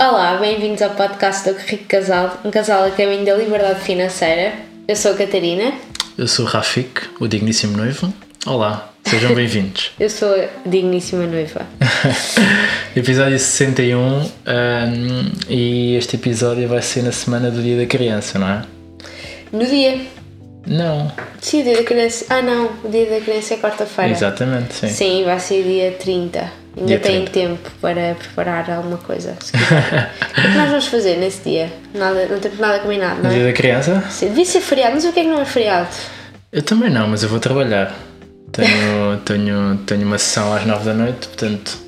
Olá, bem-vindos ao podcast do Rico Casal, um casal a caminho da liberdade financeira. Eu sou a Catarina. Eu sou o Rafik, o digníssimo noivo. Olá, sejam bem-vindos. Eu sou a digníssima noiva. episódio 61 um, e este episódio vai ser na semana do Dia da Criança, não é? No dia. Não. Sim, o dia da criança. Ah, não, o dia da criança é quarta-feira. Exatamente, sim. Sim, vai ser dia 30. Ainda Dia tem 30. tempo para preparar alguma coisa. o que é que nós vamos fazer nesse dia? Nada, não temos nada combinado, No não Dia é? da Criança? Sim, devia ser feriado, não sei o que é que não é feriado. Eu também não, mas eu vou trabalhar. Tenho, tenho, tenho uma sessão às 9 da noite, portanto.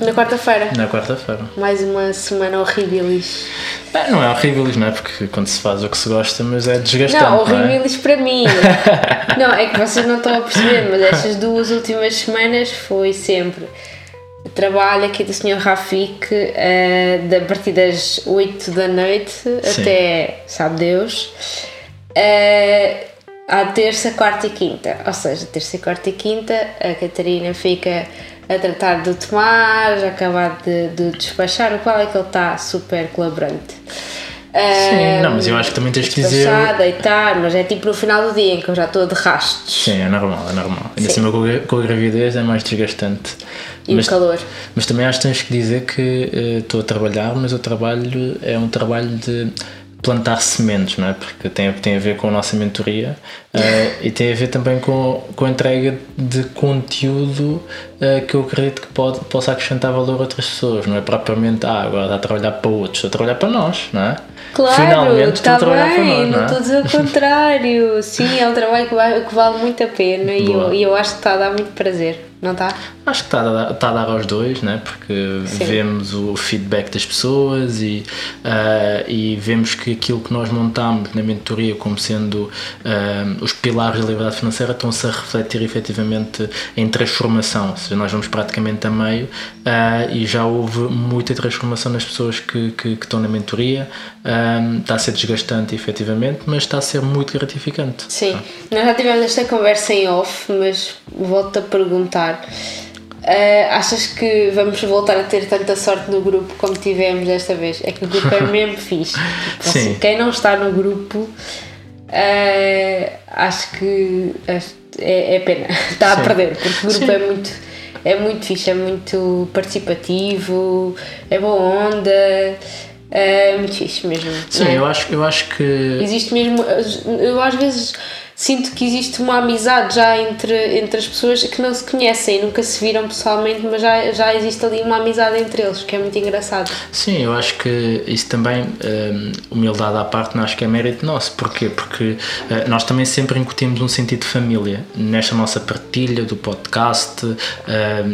Na quarta-feira. na quarta-feira. Mais uma semana horribilis. Ah, não é horrível, não é? Porque quando se faz o que se gosta, mas é desgastante. Não, Não, é? horribilis para mim. não, é que vocês não estão a perceber, mas estas duas últimas semanas foi sempre trabalho aqui do Sr. Rafik eh, da a partir das 8 da noite Sim. até, sabe Deus, eh, à terça, quarta e quinta. Ou seja, terça, quarta e quinta, a Catarina fica a tratar do Tomás, a acabar de, de despachar, o qual é que ele está super colaborante. Sim, não, mas eu acho que também tens que dizer. Deitar, mas é tipo no final do dia em que eu já estou de rastos. Sim, é normal, é normal. Ainda Sim. cima com a, gravidez é mais desgastante. E mas, o calor. mas também acho que tens que dizer que eh, estou a trabalhar, mas o trabalho é um trabalho de plantar sementes, não é? Porque tem, tem a ver com a nossa mentoria eh, e tem a ver também com, com a entrega de conteúdo eh, que eu acredito que pode, possa acrescentar valor a outras pessoas, não é propriamente, ah, agora está a trabalhar para outros, estou a trabalhar para nós, não é? Claro, Finalmente estou está a trabalhar para bem, nós, não não é? estou a dizer o contrário. Sim, é um trabalho que, vai- que vale muito a pena e eu, e eu acho que está a dar muito prazer, não está? Acho que está a, dar, está a dar aos dois, né? porque Sim. vemos o feedback das pessoas e, ah, e vemos que aquilo que nós montamos na mentoria como sendo ah, os pilares da liberdade financeira estão-se a refletir efetivamente em transformação, ou seja, nós vamos praticamente a meio ah, e já houve muita transformação nas pessoas que, que, que estão na mentoria, está a ser desgastante efetivamente, mas está a ser muito gratificante. Sim, nós já tivemos esta conversa em off, mas volto a perguntar. Ah, achas que vamos voltar a ter tanta sorte no grupo como tivemos desta vez? É que o grupo é mesmo fixe. Tipo, Sim. assim, quem não está no grupo, ah, acho que é, é pena. Está a Sim. perder, porque o grupo Sim. é muito, é muito fixe, é muito participativo, é boa onda, é muito fixe mesmo. Sim, é? eu acho, eu acho que Existe mesmo. Eu às vezes sinto que existe uma amizade já entre, entre as pessoas que não se conhecem, nunca se viram pessoalmente, mas já, já existe ali uma amizade entre eles, que é muito engraçado. Sim, eu acho que isso também, hum, humildade à parte, não acho que é mérito nosso. Porquê? Porque eh, nós também sempre incutimos um sentido de família nesta nossa partilha do podcast, hum,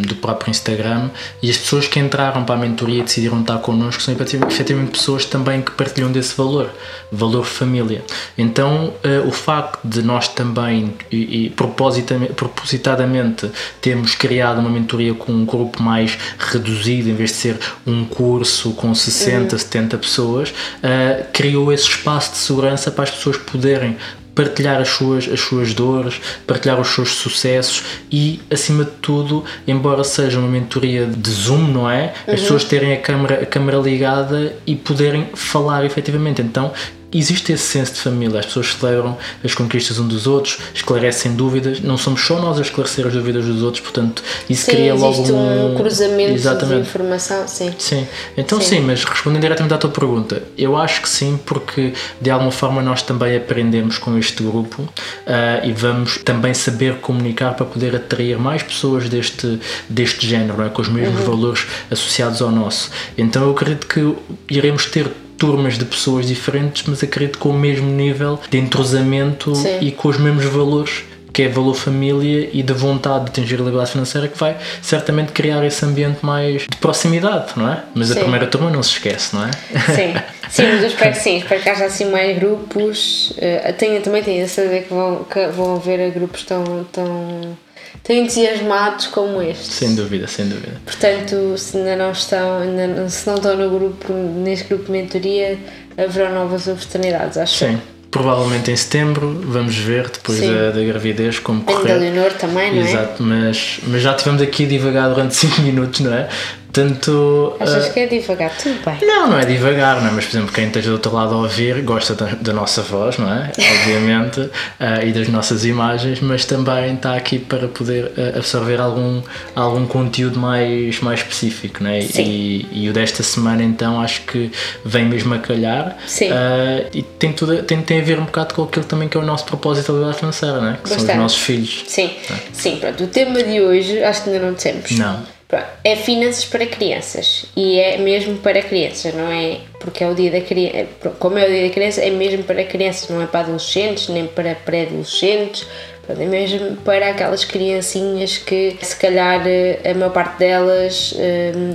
do próprio Instagram e as pessoas que entraram para a mentoria e decidiram estar connosco são efetivamente, pessoas também que partilham desse valor, valor família. Então, eh, o facto de nós também e, e propositamente, propositadamente termos criado uma mentoria com um grupo mais reduzido, em vez de ser um curso com 60, 70 pessoas, eh, criou esse espaço de segurança para as pessoas poderem partilhar as suas, as suas dores, partilhar os seus sucessos e, acima de tudo, embora seja uma mentoria de Zoom, não é? As pessoas terem a câmara, a ligada e poderem falar efetivamente. Então, existe esse senso de família, as pessoas celebram as conquistas um dos outros, esclarecem dúvidas, não somos só nós a esclarecer as dúvidas dos outros, portanto, isso Sim, cria logo existe um cruzamento de Exatamente. informação, sim. Sim, então Sim. sim. mas respondendo diretamente à tua pergunta, eu acho que sim, porque de alguma forma nós também aprendemos com este grupo ah, e vamos também saber comunicar para poder atrair mais pessoas deste, deste género, é? com os mesmos Uhum. valores associados ao nosso. Então eu acredito que iremos ter turmas de pessoas diferentes, mas acredito com o mesmo nível de entrosamento Sim. e com os mesmos valores que é valor família e de vontade de atingir a liberdade financeira que vai certamente criar esse ambiente mais de proximidade, não é? Mas Sim. a primeira turma não se esquece, não é? Sim, sim, mas eu espero que sim, espero que haja assim mais grupos. Eh, tenho, também tenho a saber que vão, que vão haver grupos tão, tão, tão entusiasmados como este. Sem dúvida, sem dúvida. Portanto, se ainda não estão, ainda não- se não estão no grupo, neste grupo de mentoria, haverá novas oportunidades, acho. Sim. Provavelmente em setembro, vamos ver depois da, da gravidez como Depende da correr. Leonor também, não é? Exato, mas, mas já tivemos aqui a divagar durante 5 minutos, não é? Tanto, Achas uh, que é devagar? Tudo bem. Não, não é devagar, não é? Mas, por exemplo, quem esteja do outro lado a ouvir gosta da, da nossa voz, não é? Obviamente, uh, e das nossas imagens, mas também está aqui para poder uh, absorver algum, algum conteúdo mais, mais específico, não é? Sim. E, e o desta semana, então, acho que vem mesmo a calhar. Sim. e tem, tudo, tem, tem a ver um bocado com aquilo também que é o nosso propósito da liberdade financeira, não é? Que Bastante. são os nossos filhos. Sim, é? sim, pronto. O tema de hoje, acho que ainda não dissemos. Não é finanças para crianças e é mesmo para crianças, não é porque é o dia da criança, é, como é o dia da criança, é mesmo para crianças, não é para adolescentes nem para pré-adolescentes, é mesmo para aquelas criancinhas que se calhar a maior parte delas hum,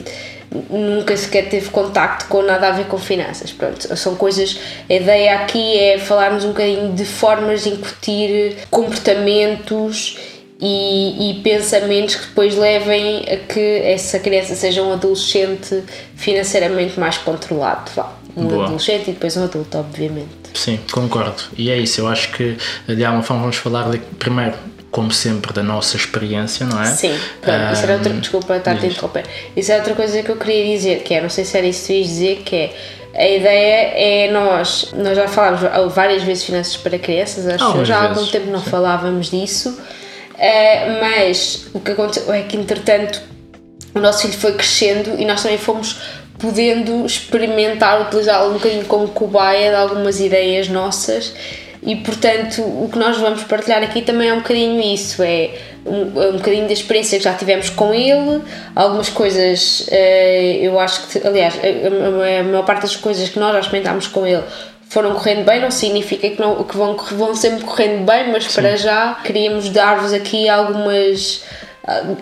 nunca sequer teve contacto com nada a ver com finanças. Pronto, são coisas. A ideia aqui é falarmos um bocadinho de formas de incutir comportamentos e, e, pensamentos que depois levem a que essa criança seja um adolescente financeiramente mais controlado. Vá. Um Boa. adolescente e depois um adulto, obviamente. Sim, concordo. E é isso, eu acho que de alguma forma vamos falar de, primeiro, como sempre, da nossa experiência, não é? Sim, pronto, isso era outra, desculpa estar a te interromper. Isso é outra coisa que eu queria dizer, que é, não sei se era isso que tu ias dizer, que é a ideia é nós, nós já falámos várias vezes finanças para crianças, acho que já há algum tempo não Sim. falávamos disso Uh, mas o que aconteceu é que, entretanto, o nosso filho foi crescendo e nós também fomos podendo experimentar, utilizá-lo um bocadinho como cobaia de algumas ideias nossas. E portanto o que nós vamos partilhar aqui também é um bocadinho isso, é um, um bocadinho da experiência que já tivemos com ele, algumas coisas uh, eu acho que, aliás, a, a, a maior parte das coisas que nós já experimentámos com ele foram correndo bem, não significa que, não, que vão, vão sempre correndo bem, mas Sim. para já queríamos dar-vos aqui algumas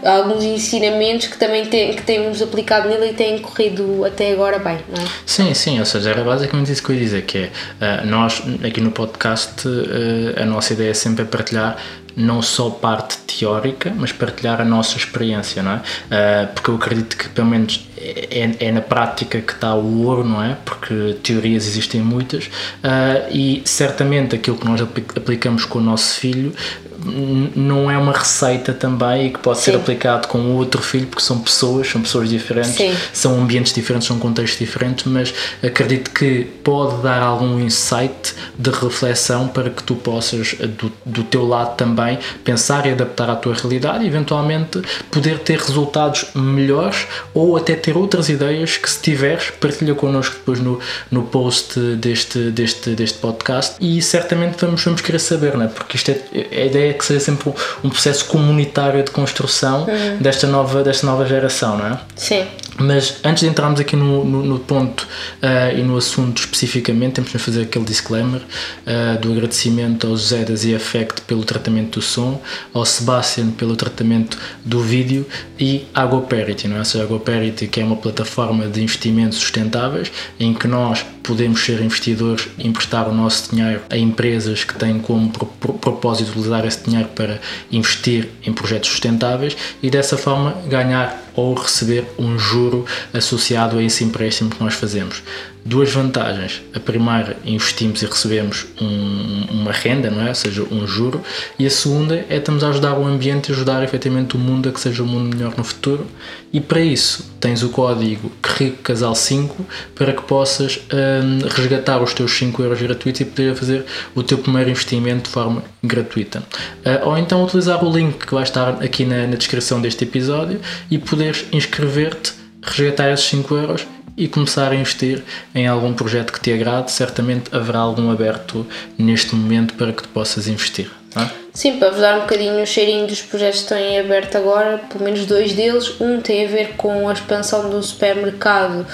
alguns ensinamentos que também tem, que temos aplicado nele e têm corrido até agora bem, não é? Sim, sim, ou seja, era basicamente isso que eu ia dizer, que é, uh, nós aqui no podcast, uh, a nossa ideia é sempre é partilhar não só parte teórica, mas partilhar a nossa experiência, não é? Uh, porque eu acredito que pelo menos é, é, na prática que está o ouro, não é? Porque teorias existem muitas uh, e certamente aquilo que nós aplicamos com o nosso filho não é uma receita também e que pode Sim. ser aplicado com outro filho porque são pessoas, são pessoas diferentes, Sim. são ambientes diferentes, são contextos diferentes, mas acredito que pode dar algum insight de reflexão para que tu possas do, do teu lado também pensar e adaptar à tua realidade e eventualmente poder ter resultados melhores ou até ter outras ideias que se tiveres partilha connosco depois no, no post deste, deste, deste podcast e certamente vamos, vamos querer saber, não é? porque isto é, a ideia é que seja sempre um processo comunitário de construção uhum. desta, nova, desta nova geração, não é? Sim. Mas antes de entrarmos aqui no, no, no ponto uh, e no assunto especificamente, temos de fazer aquele disclaimer uh, do agradecimento ao José da Effect pelo tratamento do som, ao Sebastian pelo tratamento do vídeo e à GoParity, não é? Ou seja, a GoParity que é uma plataforma de investimentos sustentáveis em que nós podemos ser investidores emprestar o nosso dinheiro a empresas que têm como propósito utilizar esse dinheiro para investir em projetos sustentáveis e dessa forma ganhar ou receber um juro associado a esse empréstimo que nós fazemos. Duas vantagens. A primeira, investimos e recebemos um, uma renda, não é? ou seja, um juro. E a segunda é estamos a ajudar o ambiente e ajudar efetivamente o mundo a que seja um mundo melhor no futuro. E para isso tens o código Rico Casal 5 para que possas um, resgatar os teus 5 euros gratuitos e poder fazer o teu primeiro investimento de forma gratuita. Uh, ou então utilizar o link que vai estar aqui na, na descrição deste episódio e poderes inscrever-te, resgatar esses 5 euros e começar a investir em algum projeto que te agrade, certamente haverá algum aberto neste momento para que tu possas investir. É? Sim, para vos dar um bocadinho o cheirinho dos projetos que estão em aberto agora, pelo menos dois deles. Um tem a ver com a expansão do supermercado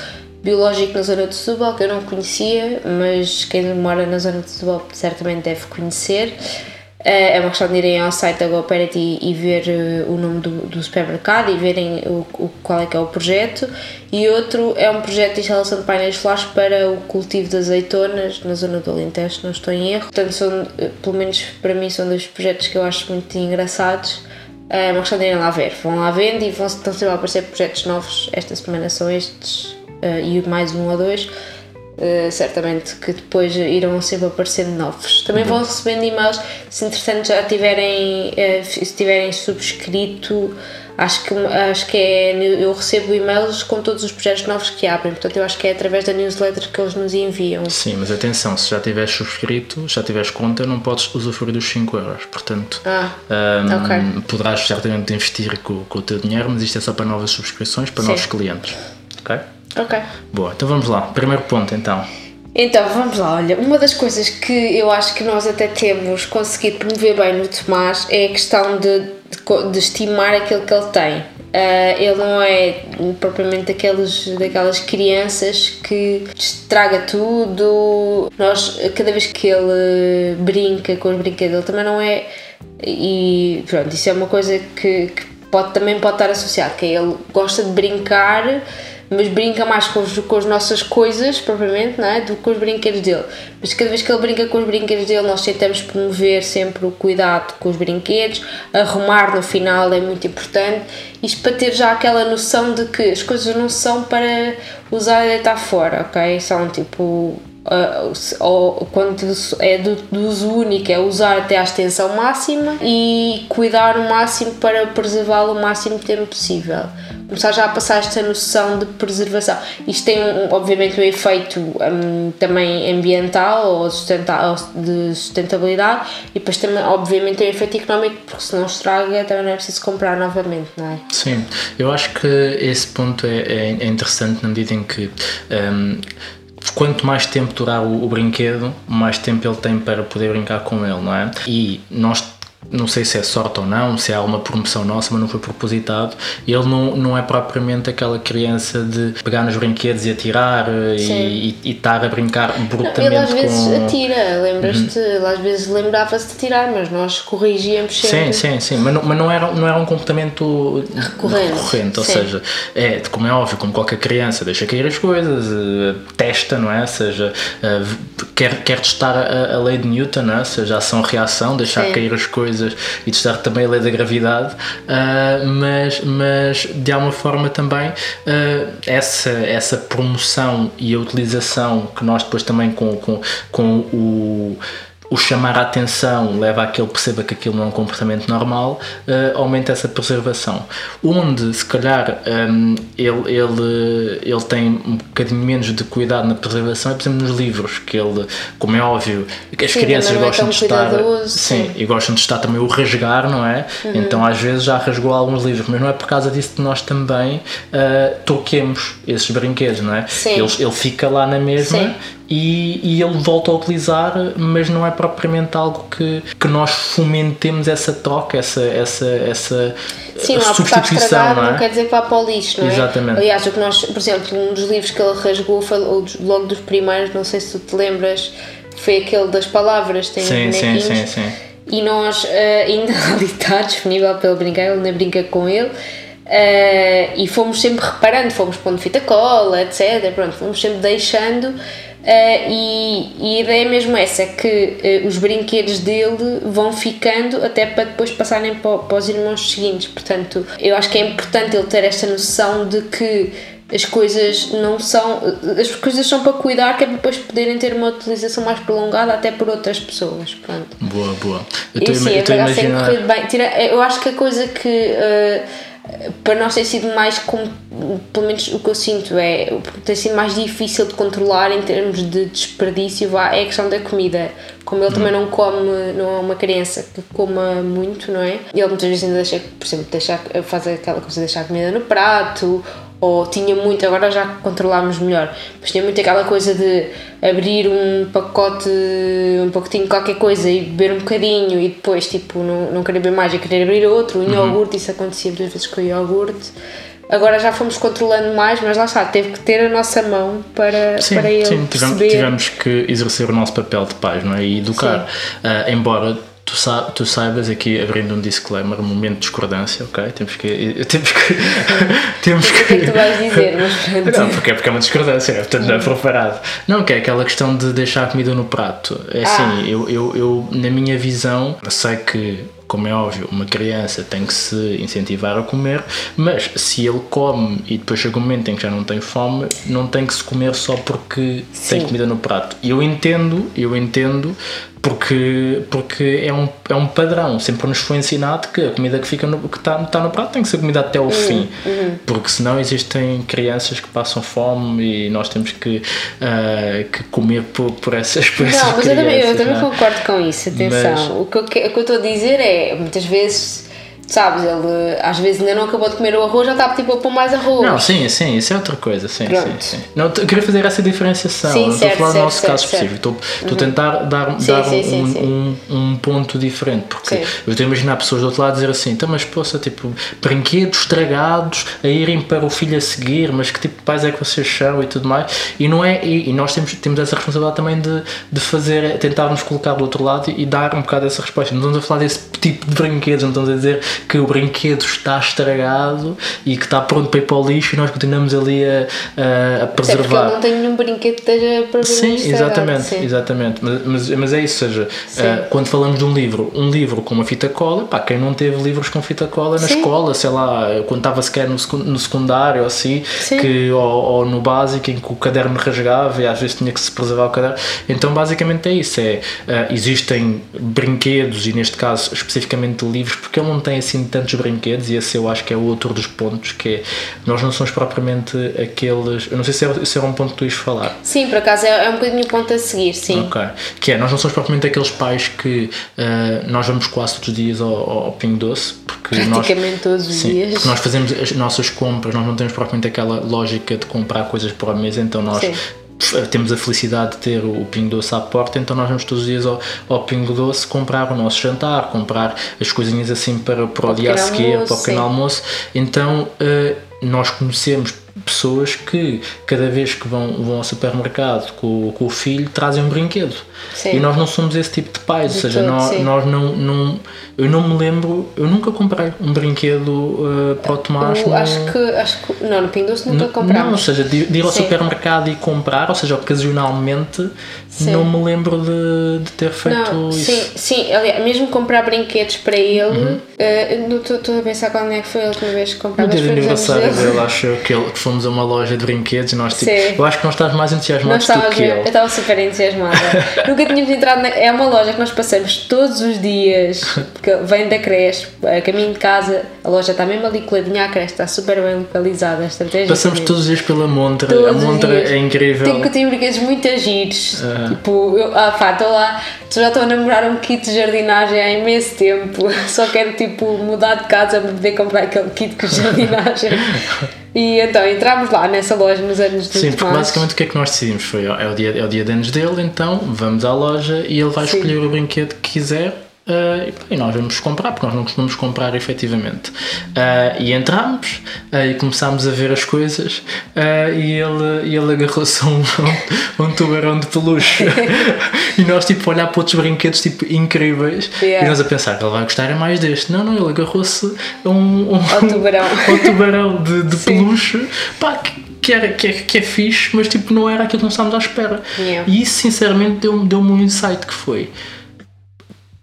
biológico na zona de Setúbal, que eu não conhecia, mas quem mora na zona de Setúbal certamente deve conhecer. Eh, é uma questão de irem ao site da GoParity e, ver eh, o nome do, do supermercado e verem o, o, qual é que é o projeto. E outro é um projeto de instalação de painéis solares para o cultivo de azeitonas na zona do Alentejo, não estou em erro. Portanto, são, eh, pelo menos para mim, são dois projetos que eu acho muito engraçados. É uma questão de irem lá ver. Vão lá vendo e vão, estão sempre a aparecer projetos novos. Esta semana são estes e mais um ou dois Uh, certamente que depois irão sempre aparecendo novos. Também uhum. vão recebendo e-mails se entretanto já tiverem, uh, se tiverem subscrito Acho que, acho que é. Eu recebo e-mails com todos os projetos novos que abrem, portanto, eu acho que é através da newsletter que eles nos enviam. Sim, mas atenção, se já tiveres subscrito, já tiveres conta, não podes usufruir dos 5 euros. Portanto, Ah, um, ok. poderás certamente investir com, com o teu dinheiro, mas isto é só para novas subscrições, para Sim. novos clientes. Ok? Ok. Boa, então vamos lá. Primeiro ponto, então. Então, vamos lá, olha, uma das coisas que eu acho que nós até temos conseguido promover bem no Tomás é a questão de, de, de estimar aquilo que ele tem. Ah, ele não é propriamente daqueles, daquelas crianças que estraga tudo. Nós, cada vez que ele brinca com os brinquedos, ele também não é. E pronto, isso é uma coisa que, que pode, também pode estar associado, que é ele gosta de brincar mas brinca mais com, os, com as nossas coisas, propriamente, não é? do que com os brinquedos dele. Mas cada vez que ele brinca com os brinquedos dele, nós tentamos promover sempre o cuidado com os brinquedos, arrumar no final é muito importante, isto para ter já aquela noção de que as coisas não são para usar e deitar fora, ok? São tipo. Uh, ou quando é do, do uso único, é usar até à extensão máxima e cuidar o máximo para preservá-lo o máximo tempo possível. Começar já a passar esta noção de preservação. Isto tem, um, obviamente, um efeito um, também ambiental ou de sustentabilidade e depois também, obviamente, tem um efeito económico porque se não estraga também não é preciso comprar novamente, não é? Sim, eu acho que esse ponto é, é- é interessante na medida em que hum, quanto mais tempo durar o, o brinquedo, mais tempo ele tem para poder brincar com ele, não é? E nós não sei se é sorte ou não, se há uma promoção nossa, mas não foi propositado. Ele não, não é propriamente aquela criança de pegar nos brinquedos e atirar eh, e, e, e estar a brincar brutamente Ele às vezes com. Uhum. atira, lembras-te? Ele às vezes lembrava-se de tirar, mas nós corrigíamos sempre. Sim, sim, sim, mas não, mas não, era, não era um comportamento Recorrente, recorrente ou sim. seja, é, como é óbvio, como qualquer criança, deixa cair as coisas, eh, testa, não é? Ou seja, eh, quer, quer testar a, a lei de Newton, não é? Ou seja, ação-reação, deixar Sim. cair as coisas e testar também a lei da gravidade, ah, mas, mas de alguma forma também ah, essa, essa promoção e a utilização que nós depois também com, com, com o o chamar a atenção leva a que ele perceba que aquilo não é um comportamento normal, eh, aumenta essa preservação. Onde, se calhar, hum, ele, ele, ele tem um bocadinho menos de cuidado na preservação é, por exemplo, nos livros, que ele, como é óbvio, que as Sim, crianças é gostam tão de estar. sim, sim. e gostam de estar também o rasgar, não é? Então, às vezes, já rasgou alguns livros, mas não é por causa disso que nós também eh, troquemos esses brinquedos, não é? Sim. Ele, ele fica lá na mesma Sim. E, e ele volta a utilizar, mas não é propriamente algo que, que nós fomentemos essa troca, essa, essa, essa Sim, lá substituição, estragado não não, é? quer dizer que vá para o lixo, não é? Exatamente. Aliás, o que nós, por exemplo, um dos livros que ele rasgou foi logo dos primeiros, não sei se tu te lembras, foi aquele das palavras, tem Sim, sim, sim, sim. E nós eh, ainda ali está disponível para ele brincar, ele ainda brinca com ele. eh, e fomos sempre reparando, fomos pondo fita cola, etc. Pronto, fomos sempre deixando. Eh, e, e a ideia é mesmo essa: é que eh, os brinquedos dele vão ficando até para depois passarem para, para os irmãos seguintes. Portanto, eu acho que é importante ele ter esta noção de que as coisas não são. As coisas são para cuidar, que é para depois poderem ter uma utilização mais prolongada até por outras pessoas. Pronto. Boa, boa. Eu estou sim, a imaginar. bem. Tira- Eu acho que a coisa que eh, para nós tem sido mais, pelo menos o que eu sinto é, tem sido mais difícil de controlar em termos de desperdício vá, é a questão da comida. Como ele também não come, não é uma criança que coma muito, não é? Ele muitas vezes ainda deixa, por exemplo, deixa, faz aquela coisa de deixar a comida no prato, ou tinha muito, agora já controlámos melhor, mas tinha muito aquela coisa de abrir um pacote, um pacotinho de qualquer coisa e beber um bocadinho e depois tipo não, não querer beber mais e querer abrir outro, um iogurte, isso acontecia duas vezes com o iogurte. Agora já fomos controlando mais, mas lá está, teve que ter a nossa mão para, Sim, para ele sim tivemos, tivemos que exercer o nosso papel de pais não é? e educar. Ah, embora tu, sa tu saibas, aqui abrindo um disclaimer, um momento de discordância, ok? Temos que. Temos que. temos O que é que tu vais dizer? Mas. Não, porque é, porque é uma discordância, né? portanto não é preparado. Não, que é aquela questão de deixar a comida no prato. É assim, Ah. eu, eu, eu, na minha visão, sei que como é óbvio, uma criança tem que se incentivar a comer, mas se ele come e depois chega um momento em que já não tem fome, não tem que se comer só porque Sim. tem comida no prato. Eu entendo, eu entendo, porque, porque é, um, é um padrão, sempre nos foi ensinado que a comida que fica no, que está tá no prato tem que ser comida até o fim, porque senão existem crianças que passam fome e nós temos que, ah, que comer por, por essas, Não, mas eu também, eu crianças, também não é? concordo com isso, atenção. Mas- o que eu estou a dizer é, muitas vezes, sabes, ele às vezes ainda não acabou de comer o arroz, já está tipo a pôr mais arroz. Não, sim, sim, isso é outra coisa, sim, sim, sim. Não, eu queria fazer essa diferenciação, Sim, não estou a certo, falar do nosso certo, caso certo. específico, estou, estou a tentar dar, Sim, dar sim, um. Um, um ponto diferente, porque eu estou a imaginar pessoas do outro lado dizer assim, então mas poça, tipo, brinquedos estragados a irem para o filho a seguir, mas que tipo de pais é que vocês são e tudo mais, e não é, e, e nós temos, temos essa responsabilidade também de, de fazer, tentar nos colocar do outro lado e, e dar um bocado essa resposta, não estamos a falar desse tipo de brinquedos, não estamos a dizer que o brinquedo está estragado e que está pronto para ir para o lixo e nós continuamos ali a, a, a Até preservar. não tem nenhum brinquedo que esteja para Sim, exatamente, sim. exatamente. Mas, mas, mas é isso, ou seja, ah, quando falamos de um livro, um livro com uma fita cola, pá, quem não teve livros com fita cola na Sim. escola, sei lá, quando estava sequer no, no secundário ou assim, Sim. que, ou, ou no básico em que o caderno rasgava e às vezes tinha que se preservar o caderno. Então basicamente é isso, é, ah, existem brinquedos e neste caso especificamente livros, porque ele não tem assim tantos brinquedos e esse eu acho que é outro dos pontos, que é, nós não somos propriamente aqueles, eu não sei se é, se era um ponto que tu ias falar, Sim, por acaso é, é um bocadinho o ponto a seguir, sim. Ok. Que é, nós não somos propriamente aqueles pais que ah, nós vamos quase todos os dias ao, ao, Pingo Doce, porque nós, Praticamente todos os sim, dias. porque nós fazemos as nossas compras, nós não temos propriamente aquela lógica de comprar coisas por mês, então nós Sim. Temos a felicidade de ter o Pingo Doce à porta, então nós vamos todos os dias ao, ao Pingo Doce comprar o nosso jantar, comprar as coisinhas assim para, para o dia a seguir, para o pequeno almoço. Então eh, nós conhecemos pessoas que cada vez que vão, vão ao supermercado com, com o filho trazem um brinquedo. Sim. E nós não somos esse tipo de pais, ou De seja, todo, nós, nós não, não. Eu não me lembro, eu nunca comprei um brinquedo eh, para o Tomás. Eu no- acho que, acho que. Não, no Pingo Doce nunca não, ou seja, de, de ir ao Sim. supermercado e comprar, ou seja, ocasionalmente, Sim. não me lembro de, de ter feito Não, isso. sim, sim, aliás, mesmo comprar brinquedos para ele, Uhum. eh, não estou a pensar quando é que foi a última vez que No comprámos dia de foi aniversário dele. acho que, ele, que fomos a uma loja de brinquedos e nós tipo, Sim. eu acho que nós estás mais Nós entusiasmados do que eu ele. estava super entusiasmada. Nunca tínhamos entrado na. É uma loja que nós passamos todos os dias, que vem da creche, a caminho de casa. A loja está mesmo ali coladinha à creche, está super bem localizada. A estratégia Passamos todos os dias pela montra, Todos a montra é incrível. Tem que ter brinquedos muito giros. Aham. Tipo, eu, ah pá, estou lá, já estou a namorar um kit de jardinagem há imenso tempo. Só quero tipo mudar de casa para poder comprar aquele kit de jardinagem. e então entramos lá nessa loja nos anos do Sim, porque basicamente o que é que nós decidimos? Foi, é o dia, é o dia de anos dele, então vamos à loja e ele vai Sim. escolher o brinquedo que quiser eh, e nós vamos comprar, porque nós não costumamos comprar efetivamente. Eh, e entramos eh, e começámos a ver as coisas e ele, ele agarrou-se a um, um tubarão de peluche e nós tipo a olhar para outros brinquedos tipo incríveis Yeah. e nós a pensar que ele vai gostar é mais deste. Não, não, ele agarrou-se a um, um Ao tubarão. ao tubarão de, de peluche pá, que, que, era, que, é, que é fixe, mas tipo, não era aquilo que nós estávamos à espera. Yeah. E isso, sinceramente, deu-me deu um insight que foi.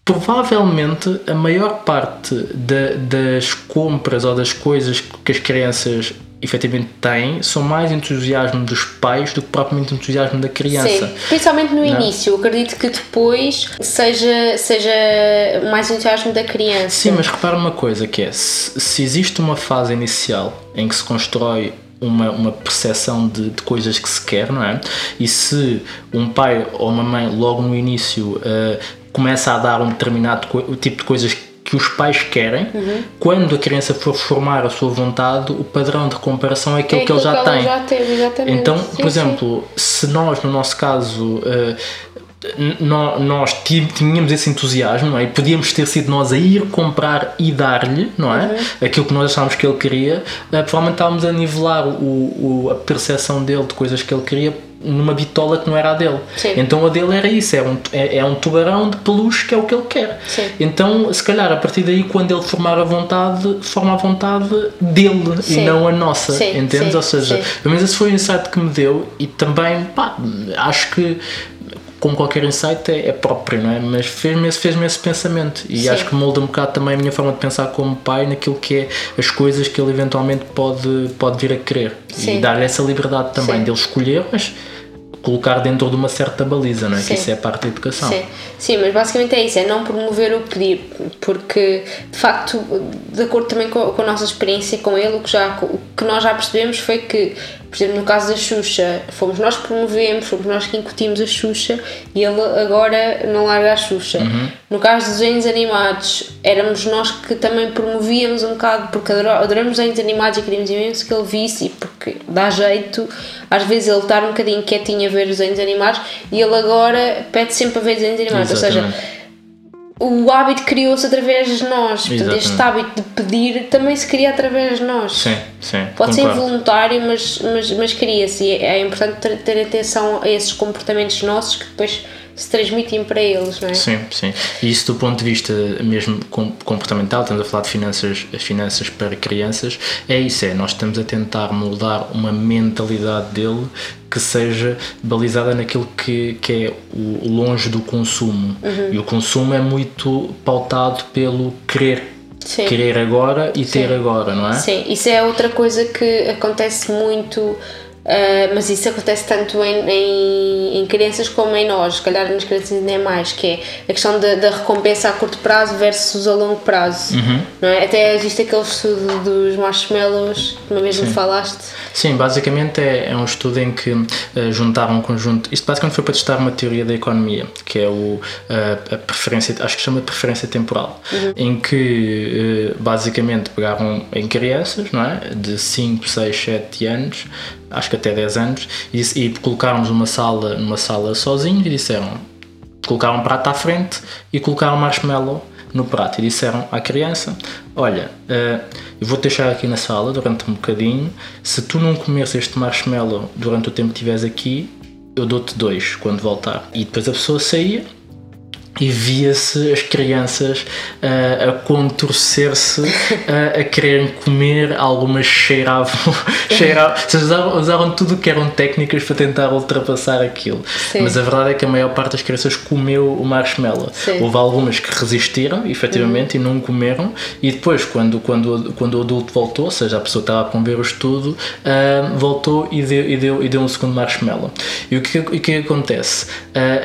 Provavelmente a maior parte da- das compras ou das coisas que as crianças efetivamente têm são mais entusiasmo dos pais do que propriamente entusiasmo da criança. Sim, principalmente no Não. início. Eu acredito que depois seja, seja mais entusiasmo da criança. Sim, mas repara uma coisa que é, se, se existe uma fase inicial em que se constrói uma, uma percepção de, de coisas que se quer, não é? E se um pai ou uma mãe logo no início eh, começa a dar um determinado co- tipo de coisas que os pais querem, Uhum. quando a criança for formar a sua vontade, o padrão de comparação é aquele é que ele já que tem. já teve, exatamente. Então, Sim, por sim. exemplo, se nós, no nosso caso, eh, nós tínhamos esse entusiasmo, não é? E podíamos ter sido nós a ir comprar e dar-lhe, não é? Uhum. Aquilo que nós achávamos que ele queria, eh, provavelmente estávamos a nivelar o, o- a percepção dele de coisas que ele queria numa bitola que não era a dele. Sim. Então a dele era isso, é um, é, é um tubarão de peluche que é o que ele quer. Sim. Então, se calhar, a partir daí, quando ele formar a vontade, forma a vontade dele Sim. e não a nossa. Sim, entendes? Ou seja, pelo menos esse foi o insight que me deu e também, pá, acho que como qualquer insight, é, é próprio, não é? Mas fez-me esse, fez esse pensamento e Sim. acho que molda um bocado também a minha forma de pensar como pai naquilo que é as coisas que ele eventualmente pode, pode vir a querer Sim. e dar-lhe essa liberdade também Sim. dele escolher, mas colocar dentro de uma certa baliza, não é? Sim. Que isso é parte da educação. Sim, sim, mas basicamente é isso, é não promover o pedir, porque de facto, de acordo também com, com a nossa experiência com ele, o que, já, o que nós já percebemos foi que, por exemplo, no caso da Xuxa, fomos nós que promovemos, fomos nós que incutimos a Xuxa e ele agora não larga a Xuxa. No caso dos desenhos animados, éramos nós que também promovíamos um bocado, porque adoramos desenhos animados e queríamos imenso que ele visse, e porque dá jeito, às vezes ele estar um bocadinho quietinho a ver os desenhos animados e ele agora pede sempre a ver desenhos animados, ou seja, Exatamente. O hábito criou-se através de nós, portanto, este hábito de pedir também se cria através de nós. Sim, sim. Pode ser concordo. involuntário, mas, mas, mas cria-se e é importante ter atenção a esses comportamentos nossos que depois se transmitem para eles, não é? Sim, sim. E isso do ponto de vista mesmo com- comportamental, estamos a falar de finanças, as finanças para crianças, é isso, é, nós estamos a tentar moldar uma mentalidade dele que seja balizada naquilo que, que é o longe do consumo. Uhum. E o consumo é muito pautado pelo querer. Sim. Querer agora e ter agora, não é? Sim, isso é outra coisa que acontece muito, ah, mas isso acontece tanto em, em, em crianças como em nós, se calhar nas crianças ainda é mais, que é a questão da, da recompensa a curto prazo versus a longo prazo. Uhum. Não é? Até existe aquele estudo dos marshmallows, que uma vez me falaste. Sim, basicamente é, é um estudo em que eh, juntaram um conjunto. Isto basicamente foi para testar uma teoria da economia, que é o, eh, a preferência, acho que chama de preferência temporal, em que eh, basicamente pegaram em crianças, não é? De 5, 6, 7 anos, acho que até 10 anos, e, e colocaram-nos numa sala, numa sala sozinhos e disseram: colocaram um prato à frente e colocaram marshmallow no prato e disseram à criança: Olha, eh, eu vou-te deixar aqui na sala durante um bocadinho. Se tu não comeres este marshmallow durante o tempo que estiveres aqui, eu dou-te dois quando voltar. E depois a pessoa saía e via-se as crianças ah, a contorcer-se, ah, a quererem comer, algumas cheiravam, cheiravam vocês usaram, usaram tudo o que eram técnicas para tentar ultrapassar aquilo. Sim. Mas a verdade é que a maior parte das crianças comeu o marshmallow. Sim. Houve algumas que resistiram, efetivamente, e não comeram, e depois, quando, quando, quando o adulto voltou, ou seja, a pessoa que estava a promover o estudo, ah, voltou e deu, e, deu, e deu um segundo marshmallow. E o que, o que acontece?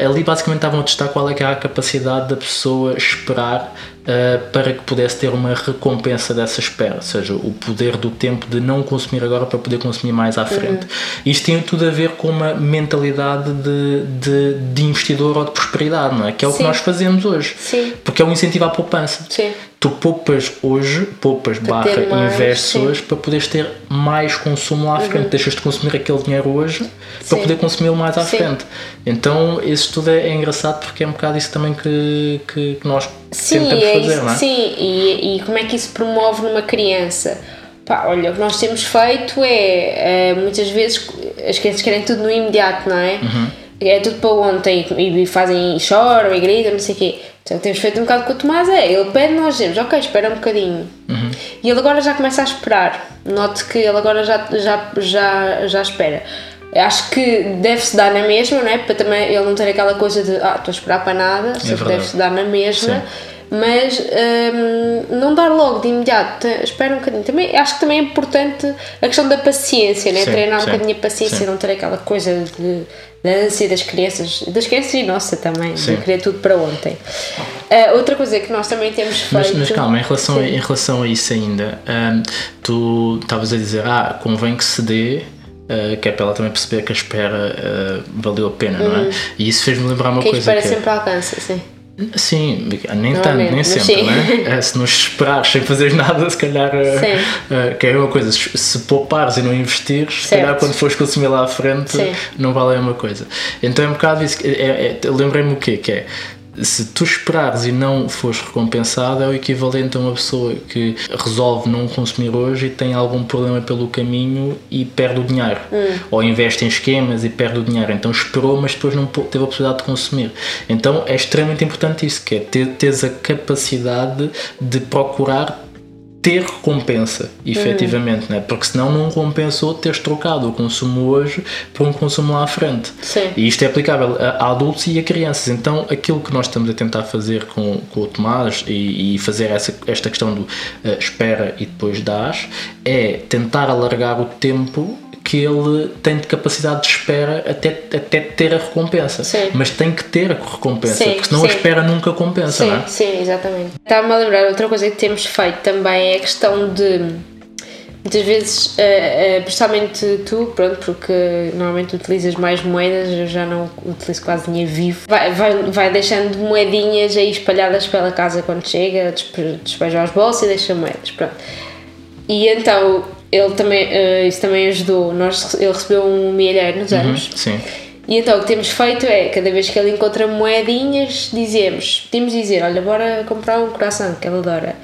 Ali basicamente estavam a testar qual é que era a capacidade da pessoa esperar ah, para que pudesse ter uma recompensa dessa espera, ou seja, o poder do tempo de não consumir agora para poder consumir mais à frente. Isto tem tudo a ver com uma mentalidade de, de, de investidor ou de prosperidade, não é? Que é o que Sim. nós fazemos hoje. Sim. Porque é um incentivo à poupança. Sim. Tu poupas hoje, poupas barra ter mais, investes. Uhum. hoje para poderes ter mais consumo lá à frente. Deixas de consumir aquele dinheiro hoje para Sim. poder consumi-lo mais à Sim. frente. Então esse estudo é, é engraçado porque é um bocado isso também que, que que nós Sim, tentamos é fazer, isso, não é? sim. E, e como é que isso promove numa criança? Pá, olha, o que nós temos feito é, eh, muitas vezes, as crianças querem tudo no imediato, não é? Uhum. É tudo para ontem e, e fazem, e choram, e gritam, não sei o quê. Então temos feito um bocado com o Tomás, é, ele pede, nós dizemos, ok, espera um bocadinho. Uhum. E ele agora já começa a esperar. Note que ele agora já, já, já, já espera. Acho que deve-se dar na mesma, não é? Para também ele não ter aquela coisa de, ah, estou a esperar para nada, É deve-se dar na mesma. Sim. Mas hum, não dar logo de imediato, espera um bocadinho. Também, acho que também é importante a questão da paciência, né? Sim, treinar um bocadinho a paciência, sim. não ter aquela coisa de, da ânsia das crianças, das crianças e nossa também, Sim. de querer tudo para ontem. Ah, outra coisa que nós também temos feito. Mas, mas calma, em relação, a, em relação a isso ainda, hum, tu estavas a dizer, ah, convém que se dê, uh, que é para ela também perceber que a espera uh, valeu a pena, não é? E isso fez-me lembrar uma coisa espera que é- sempre alcança, sim. Sim, nem Normalmente, tanto, nem sempre, sim. né? Eh, Se nos esperares sem fazer nada, se calhar eh, que é uma coisa, se se poupares e não investires, se Certo. calhar quando fores consumir lá à frente Sim. não vale a mesma coisa. Então é um bocado isso. É, é, lembrei-me o quê? Que é se tu esperares e não fores recompensado, é o equivalente a uma pessoa que resolve não consumir hoje e tem algum problema pelo caminho e perde o dinheiro. Ou investe em esquemas e perde o dinheiro. Então esperou, mas depois não teve a possibilidade de consumir. Então é extremamente importante isso, que é ter, teres a capacidade de procurar ter recompensa, efetivamente, né? porque senão não compensou teres trocado o consumo hoje por um consumo lá à frente. Sim. E isto é aplicável a adultos e a crianças. Então, aquilo que nós estamos a tentar fazer com, com o Tomás e, e fazer essa, esta questão do uh, espera e depois dás é tentar alargar o tempo que ele tem de capacidade de espera até, até ter a recompensa. Sim. Mas tem que ter a recompensa, Sim, porque senão sim. a espera nunca compensa, Sim, não é? sim, exatamente. Estava-me a lembrar, outra coisa que temos feito também é a questão de muitas vezes, eh, eh, principalmente tu, pronto, porque normalmente utilizas mais moedas, eu já não utilizo quase dinheiro vivo, vai, vai, vai deixando moedinhas aí espalhadas pela casa quando chega, despe- despeja as bolsas e deixa moedas, pronto. E então ele também, eh, isso também ajudou, Nós, ele recebeu um milheiro nos anos. Sim. E então o que temos feito é, cada vez que ele encontra moedinhas, dizemos, podemos dizer, olha, bora comprar um coração, que ele adora.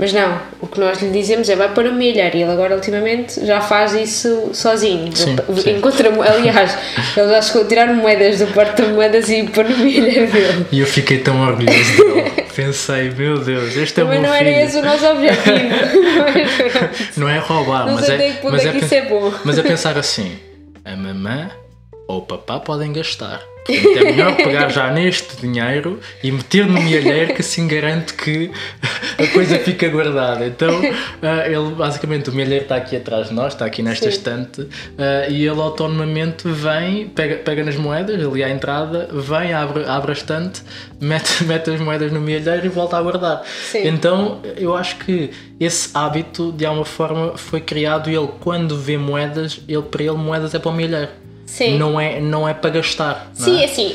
Mas não, o que nós lhe dizemos é, vai para o milheiro. E ele agora, ultimamente, já faz isso sozinho. Sim, sim. Encontra, aliás, ele já chegou a tirar moedas do porta-moedas e pôr no milheiro dele. E eu fiquei tão orgulhoso dele. Pensei, meu Deus, este é o Mas meu não filho. era esse o nosso objetivo. Não é roubar, Não mas é, ponto mas, é é que isso pen- é bom. mas é pensar assim: a mamã ou o papá podem gastar. É melhor pegar já neste dinheiro e meter no milheiro que assim garante que a coisa fica guardada. Então, ah, ele basicamente, o milheiro está aqui atrás de nós, está aqui nesta Sim. estante, ah, e ele autonomamente vem, pega, pega nas moedas, ali à entrada, vem, abre, abre a estante, mete, mete as moedas no milheiro e volta a guardar. Sim. Então, eu acho que esse hábito, de alguma forma, foi criado e ele, quando vê moedas, ele, para ele, moedas é para o milheiro. Sim. Não é, não é para gastar. não Sim, é? assim,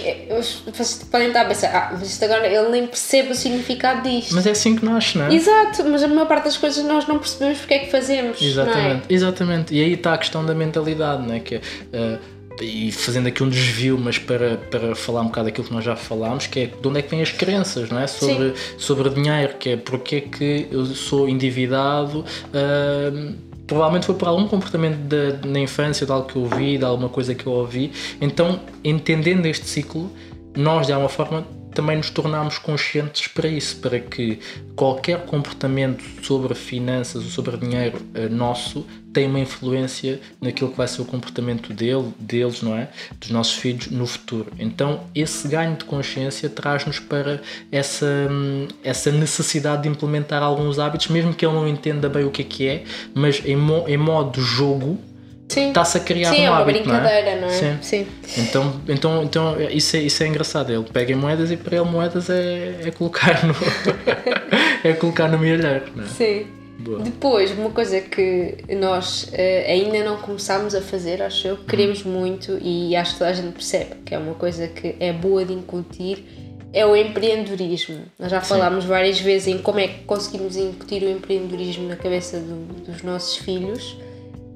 vocês podem estar a pensar, ah, mas isto agora ele nem percebe o significado disto. Mas é assim que nasce, não é? Exato, mas a maior parte das coisas nós não percebemos porque é que fazemos. Exatamente, Não é? exatamente. E aí está a questão da mentalidade, que é, eh, e fazendo aqui um desvio, mas para, para falar um bocado daquilo que nós já falámos, que é de onde é que vêm as crenças, não é? Sobre, sobre dinheiro, que é porque é que eu sou endividado. ah, provavelmente foi por algum comportamento da, na infância, de algo que eu vi, de alguma coisa que eu ouvi. Então, entendendo este ciclo, nós de alguma forma também nos tornamos conscientes para isso, para que qualquer comportamento sobre finanças ou sobre dinheiro eh, nosso tem uma influência naquilo que vai ser o comportamento dele, deles, não é? Dos nossos filhos no futuro. Então, esse ganho de consciência traz-nos para essa, hum, essa necessidade de implementar alguns hábitos, mesmo que ele não entenda bem o que é que é, mas em, mo- em modo jogo, está-se a criar Sim um é uma hábito, não é? brincadeira, não é? Sim. Sim. Então, então, então isso, é, isso é engraçado. Ele pega em moedas e para ele moedas é, é colocar no é colocar no milheiro. Não é? Sim. Boa. Depois, uma coisa que nós eh, ainda não começámos a fazer, acho eu, que queremos muito e acho que toda a gente percebe que é uma coisa que é boa de incutir, é o empreendedorismo. Nós já falámos várias vezes em como é que conseguimos incutir o empreendedorismo na cabeça do- dos nossos filhos.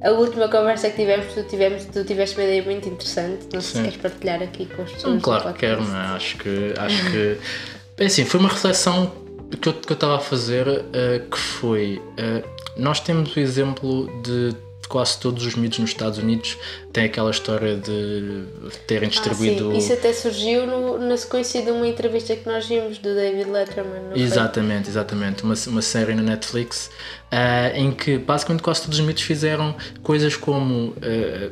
A última conversa que tivemos, tu, tivemos, tu tiveste uma ideia muito interessante. Não sei se queres partilhar aqui com as pessoas. Do claro que quero, não é? Acho que. Acho que bem, assim, foi uma reflexão que eu estava a fazer eh, que foi. eh, nós temos o exemplo de quase todos os mitos nos Estados Unidos têm aquela história de terem Ah, distribuído. sim. Isso até surgiu no- na sequência de uma entrevista que nós vimos do David Letterman. não foi? Exatamente, exatamente. Uma, uma série na Netflix ah, em que basicamente quase todos os mitos fizeram coisas como ah,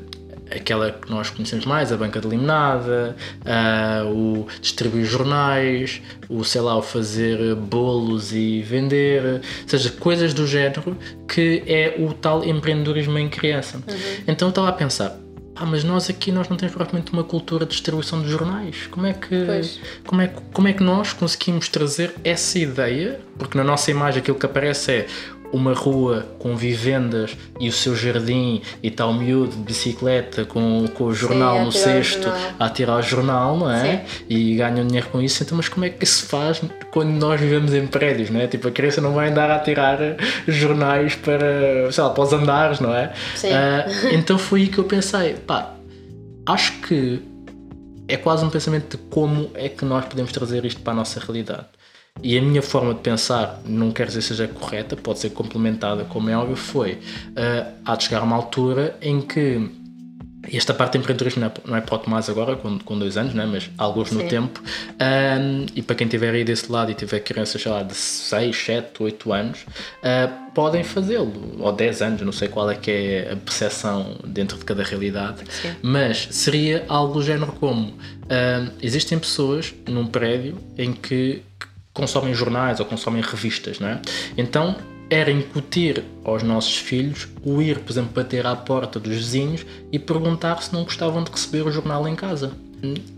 aquela que nós conhecemos mais, a banca de limonada, ah, o distribuir jornais, o sei lá, o fazer bolos e vender, ou seja, coisas do género que é o tal empreendedorismo em criança. Então eu estava a pensar. Ah, mas nós aqui nós não temos propriamente uma cultura de distribuição de jornais. Como é que Pois. como é, como é que nós conseguimos trazer essa ideia? Porque na nossa imagem aquilo que aparece é uma rua com vivendas e o seu jardim e o miúdo de bicicleta com, com o jornal a no cesto a tirar o jornal, não é? E ganham dinheiro com isso. Então, mas como é que se faz quando nós vivemos em prédios, não é? Tipo, a criança não vai andar a tirar jornais para, sei lá, para os andares, não é? Sim. Ah, então foi aí que eu pensei, pá, acho que é quase um pensamento de como é que nós podemos trazer isto para a nossa realidade. E a minha forma de pensar, não quer dizer que seja correta, pode ser complementada, como é óbvio, foi uh, há de chegar uma altura em que esta parte de empreendedorismo não é, não é para o Tomás agora, com, com dois anos, né? mas alguns no Sim. tempo. Um, e para quem tiver aí desse lado e tiver crianças, sei lá, de 6, 7, 8 anos, uh, podem fazê-lo. Ou 10 anos, não sei qual é que é a percepção dentro de cada realidade. Sim. Mas seria algo do género como: um, existem pessoas num prédio em que consomem jornais ou consomem revistas, não é? Então era incutir aos nossos filhos o ir, por exemplo, bater à porta dos vizinhos e perguntar se não gostavam de receber o jornal em casa.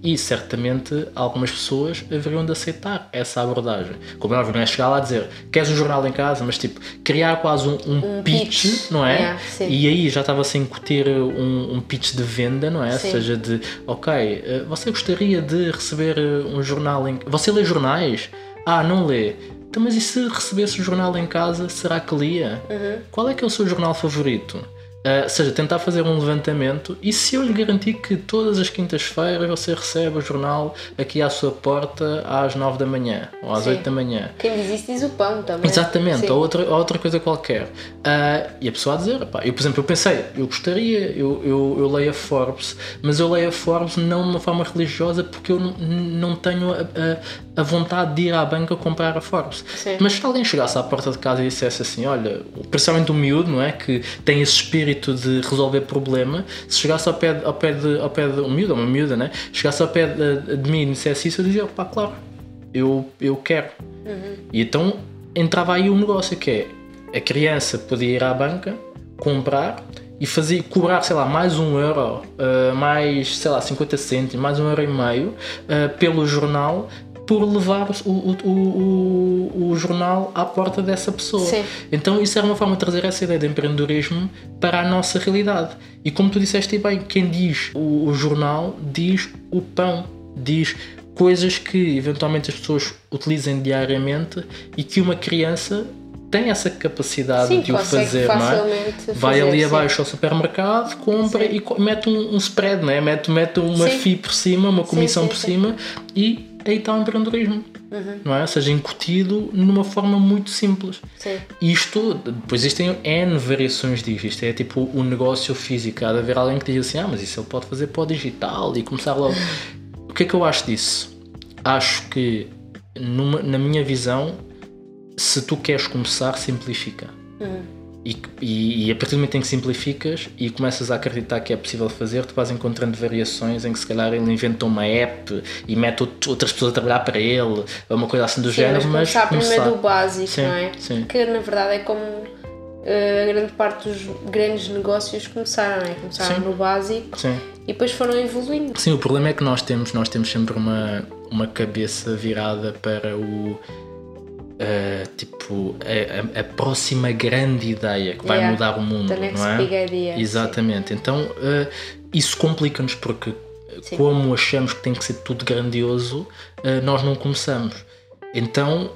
E certamente algumas pessoas haveriam de aceitar essa abordagem. Como é óbvio, não é chegar lá a dizer queres um jornal em casa, mas tipo, criar quase um, um, Um pitch, pitch, não é? yeah, e aí já estava-se a incutir um, um pitch de venda, não é? Ou Sim. seja, de ok, eh, você gostaria de receber eh, um jornal em Você lê jornais? Ah, não lê. Então, mas e se recebesse o jornal em casa, será que lia? Qual é que é o seu jornal favorito? Ah, seja, tentar fazer um levantamento e se eu lhe garantir que todas as quintas-feiras você recebe o jornal aqui à sua porta às 9 da manhã ou às Sim. 8 da manhã. Quem diz isso diz o pão também. Exatamente, Sim. ou outra, ou outra coisa qualquer. Ah, e a pessoa a dizer, pá, eu por exemplo, eu pensei, eu gostaria, eu, eu, eu leio a Forbes, mas eu leio a Forbes não de uma forma religiosa porque eu não, não tenho a, a, a vontade de ir à banca comprar a Forbes. Sim. Mas se alguém chegasse à porta de casa e dissesse assim, olha, principalmente o miúdo, não é? Que tem esse espírito de resolver problema, se chegasse ao pé, ao pé de, ao pé de um miúdo uma miúda, né? Chegasse ao pé de, de mim e dissesse isso, eu dizia, pá, claro, eu, eu quero. E então entrava aí um negócio que é a criança podia ir à banca, comprar e fazer, cobrar, sei lá, mais um euro, uh, mais, sei lá, 50 cêntimos, mais um euro e meio uh, pelo jornal por levar o, o, o, jornal à porta dessa pessoa. Sim. Então isso era uma forma de trazer essa ideia de empreendedorismo para a nossa realidade. E como tu disseste bem, quem diz o, jornal diz o pão, diz coisas que eventualmente as pessoas utilizem diariamente e que uma criança tem essa capacidade Sim, de o fazer, não é? Vai fazer, ali sim. abaixo ao supermercado, compra Sim. e mete um, um spread, né? mete, mete uma Sim. FII por cima, uma comissão sim, por sim. cima e aí está o empreendedorismo. Uhum. Não é? Ou seja, incutido numa forma muito simples. Sim. Isto, depois existem N variações disto. Isto é tipo o negócio físico. Há de haver alguém que diz assim: ah, mas isso ele pode fazer para o digital e começar logo. o que é que eu acho disso? Acho que, numa- na minha visão, se tu queres começar, simplifica. E, e- e a partir do momento em que simplificas e começas a acreditar que é possível fazer, tu vais encontrando variações em que se calhar ele inventa uma app e mete out- outras pessoas a trabalhar para ele, ou uma coisa assim do Sim, género, mas mas começar primeiro começar. do básico, Sim, não é? sim. Que na verdade é como eh, a grande parte dos grandes negócios começaram, não é? Começaram Sim. no básico Sim. e depois foram evoluindo. Sim, o problema é que nós temos, nós temos sempre uma, uma cabeça virada para o. eh, tipo, a, a- a próxima grande ideia que vai Yeah. mudar o mundo, The não é? big idea, sim. Exatamente. Então, eh, isso complica-nos porque, Sim. como achamos que tem que ser tudo grandioso, eh, nós não começamos. Então,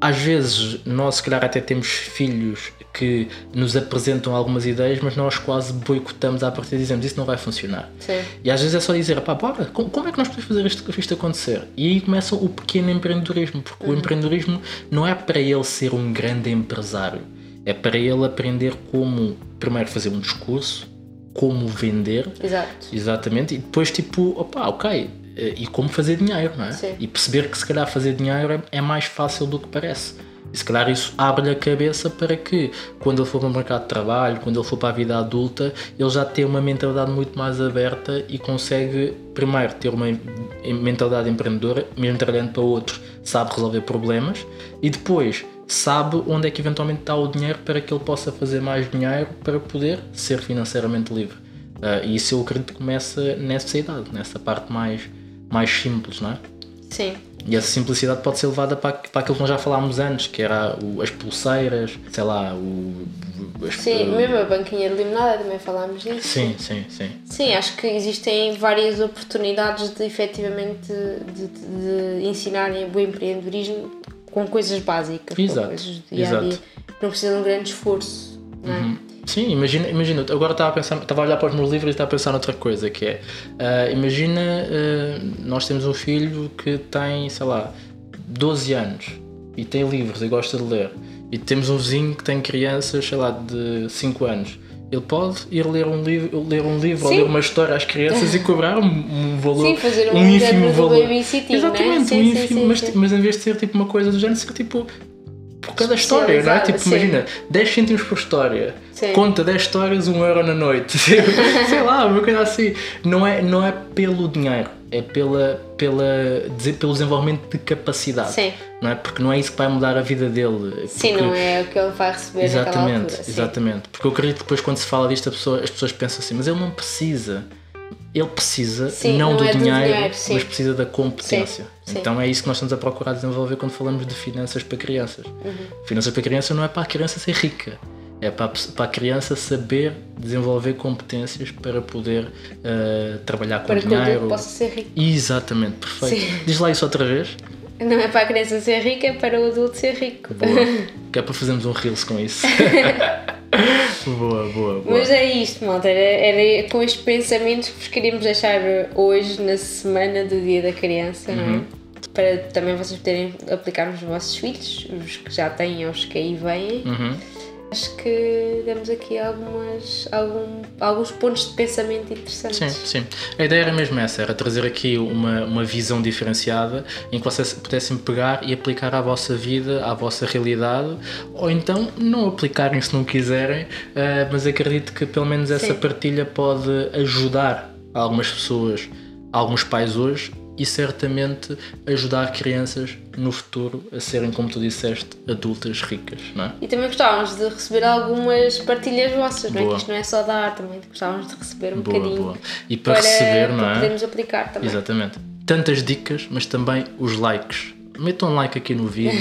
às vezes, nós, se calhar, até temos filhos que nos apresentam algumas ideias, mas nós quase boicotamos à partida e dizemos isso não vai funcionar. Sim. E às vezes é só dizer, pá, bora, como, é que nós podemos fazer isto, isto acontecer? E aí começa o pequeno empreendedorismo, porque o empreendedorismo não é para ele ser um grande empresário, é para ele aprender como, primeiro, fazer um discurso, como vender, Exato. exatamente, e depois, tipo, opá, ok, e como fazer dinheiro, não é? Sim. E perceber que se calhar fazer dinheiro é, é mais fácil do que parece. E se calhar isso abre-lhe a cabeça para que, quando ele for para o mercado de trabalho, quando ele for para a vida adulta, ele já tenha uma mentalidade muito mais aberta e consegue, primeiro, ter uma mentalidade empreendedora, mesmo trabalhando para outros, sabe resolver problemas e depois sabe onde é que eventualmente está o dinheiro para que ele possa fazer mais dinheiro para poder ser financeiramente livre. Ah, e isso eu acredito que começa nessa idade, nessa parte mais, mais simples, não é? Sim. E essa simplicidade pode ser levada para, para aquilo que nós já falámos antes, que era o- as pulseiras, sei lá, o. as- Sim, o- mesmo a banquinha de limonada também falámos disso. Sim, sim, sim. Sim, acho que existem várias oportunidades de efetivamente de, de, de ensinarem o empreendedorismo com coisas básicas, Exato, com coisas do dia a dia. exato. Não precisa de um grande esforço. Não é? Uhum. Sim, imagina, imagina, agora estava a pensar, estava a olhar para os meus livros e estava a pensar noutra coisa, que é, ah, imagina, ah, nós temos um filho que tem, sei lá, 12 anos e tem livros e gosta de ler, e temos um vizinho que tem crianças, sei lá, de 5 anos ele pode ir ler um livro, ler um livro ou ler uma história às crianças e cobrar um, um valor, Sim, fazer um um ínfimo valor. né? Exatamente, Sim, um ínfimo, mas, mas em vez de ser tipo uma coisa do género, ser tipo por cada história, não é? Tipo, sim. imagina, 10 cêntimos por história. Sim. Conta 10 histórias, 1 euro na noite. Sei lá, uma coisa assim. Não é, não é pelo dinheiro, é pela, pela, dizer- pelo desenvolvimento de capacidade. Sim. Não é? Porque não é isso que vai mudar a vida dele. Sim, Porque- não é o que ele vai receber Exatamente, altura. exatamente. Porque eu acredito que depois quando se fala disto pessoa- as pessoas pensam assim, mas ele não precisa. Ele precisa Sim, não, não do, é do dinheiro, dinheiro, sim. mas precisa da competência. Sim. Então é isso que nós estamos a procurar desenvolver quando falamos de finanças para crianças. Uhum. Finanças para criança não é para a criança ser rica, é para para a criança saber desenvolver competências para poder eh, trabalhar com Para que o dinheiro. adulto possa ser rico. Exatamente, perfeito. Sim. Diz lá isso outra vez. Não é para a criança ser rica, é para o adulto ser rico. Boa. que é para fazermos um reels com isso. boa, boa, boa. Mas é isto, malta. Era, era com estes pensamentos que vos queríamos deixar hoje, na semana do Dia da Criança, não Uhum. é? Para também vocês poderem aplicar nos vossos filhos, os que já têm ou os que aí vêm. Uhum. Acho que demos aqui algumas, algum, alguns pontos de pensamento interessantes. Sim, sim. A ideia era mesmo essa, era trazer aqui uma, uma visão diferenciada em que vocês pudessem pegar e aplicar à vossa vida, à vossa realidade, ou então não aplicarem se não quiserem, eh, mas acredito que pelo menos essa Sim. partilha pode ajudar algumas pessoas, alguns pais hoje e certamente ajudar crianças no futuro a serem, como tu disseste, adultas ricas, não é? E também gostávamos de receber algumas partilhas vossas, não é? Boa. Que isto não é só dar, também gostávamos de receber um Boa, bocadinho. boa. E para, receber, não para é? podermos aplicar também. Exatamente. Tantas dicas, mas também os likes. Metam um like aqui no vídeo.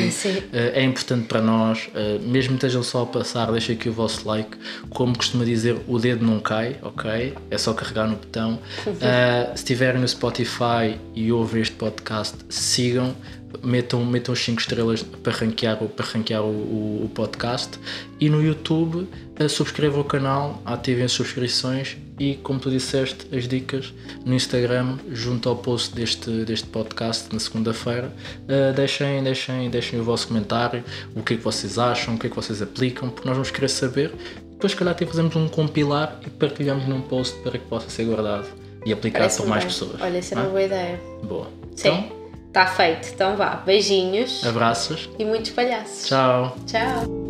Eh, é importante para nós, eh, mesmo que estejam só a passar, deixem aqui o vosso like. Como costuma dizer, o dedo não cai, ok? É só carregar no botão. Eh, se estiverem no Spotify e ouvem este podcast, sigam, metam, metam os 5 estrelas para ranquear, o- para ranquear o, o- o podcast. E no YouTube, subscrevam o canal, ativem as subscrições e, como tu disseste, as dicas no Instagram, junto ao post deste, deste podcast na segunda-feira. Uh, deixem, deixem, deixem o vosso comentário, o que é que vocês acham, o que é que vocês aplicam, porque nós vamos querer saber. Depois, se calhar, até fazemos um compilar e partilhamos num post para que possa ser guardado e aplicado por mais bem. pessoas. Olha, isso é uma boa ideia. Boa. Sim, está feito. Então vá, beijinhos Então, abraços. e muitos palhaços. Tchau. Tchau.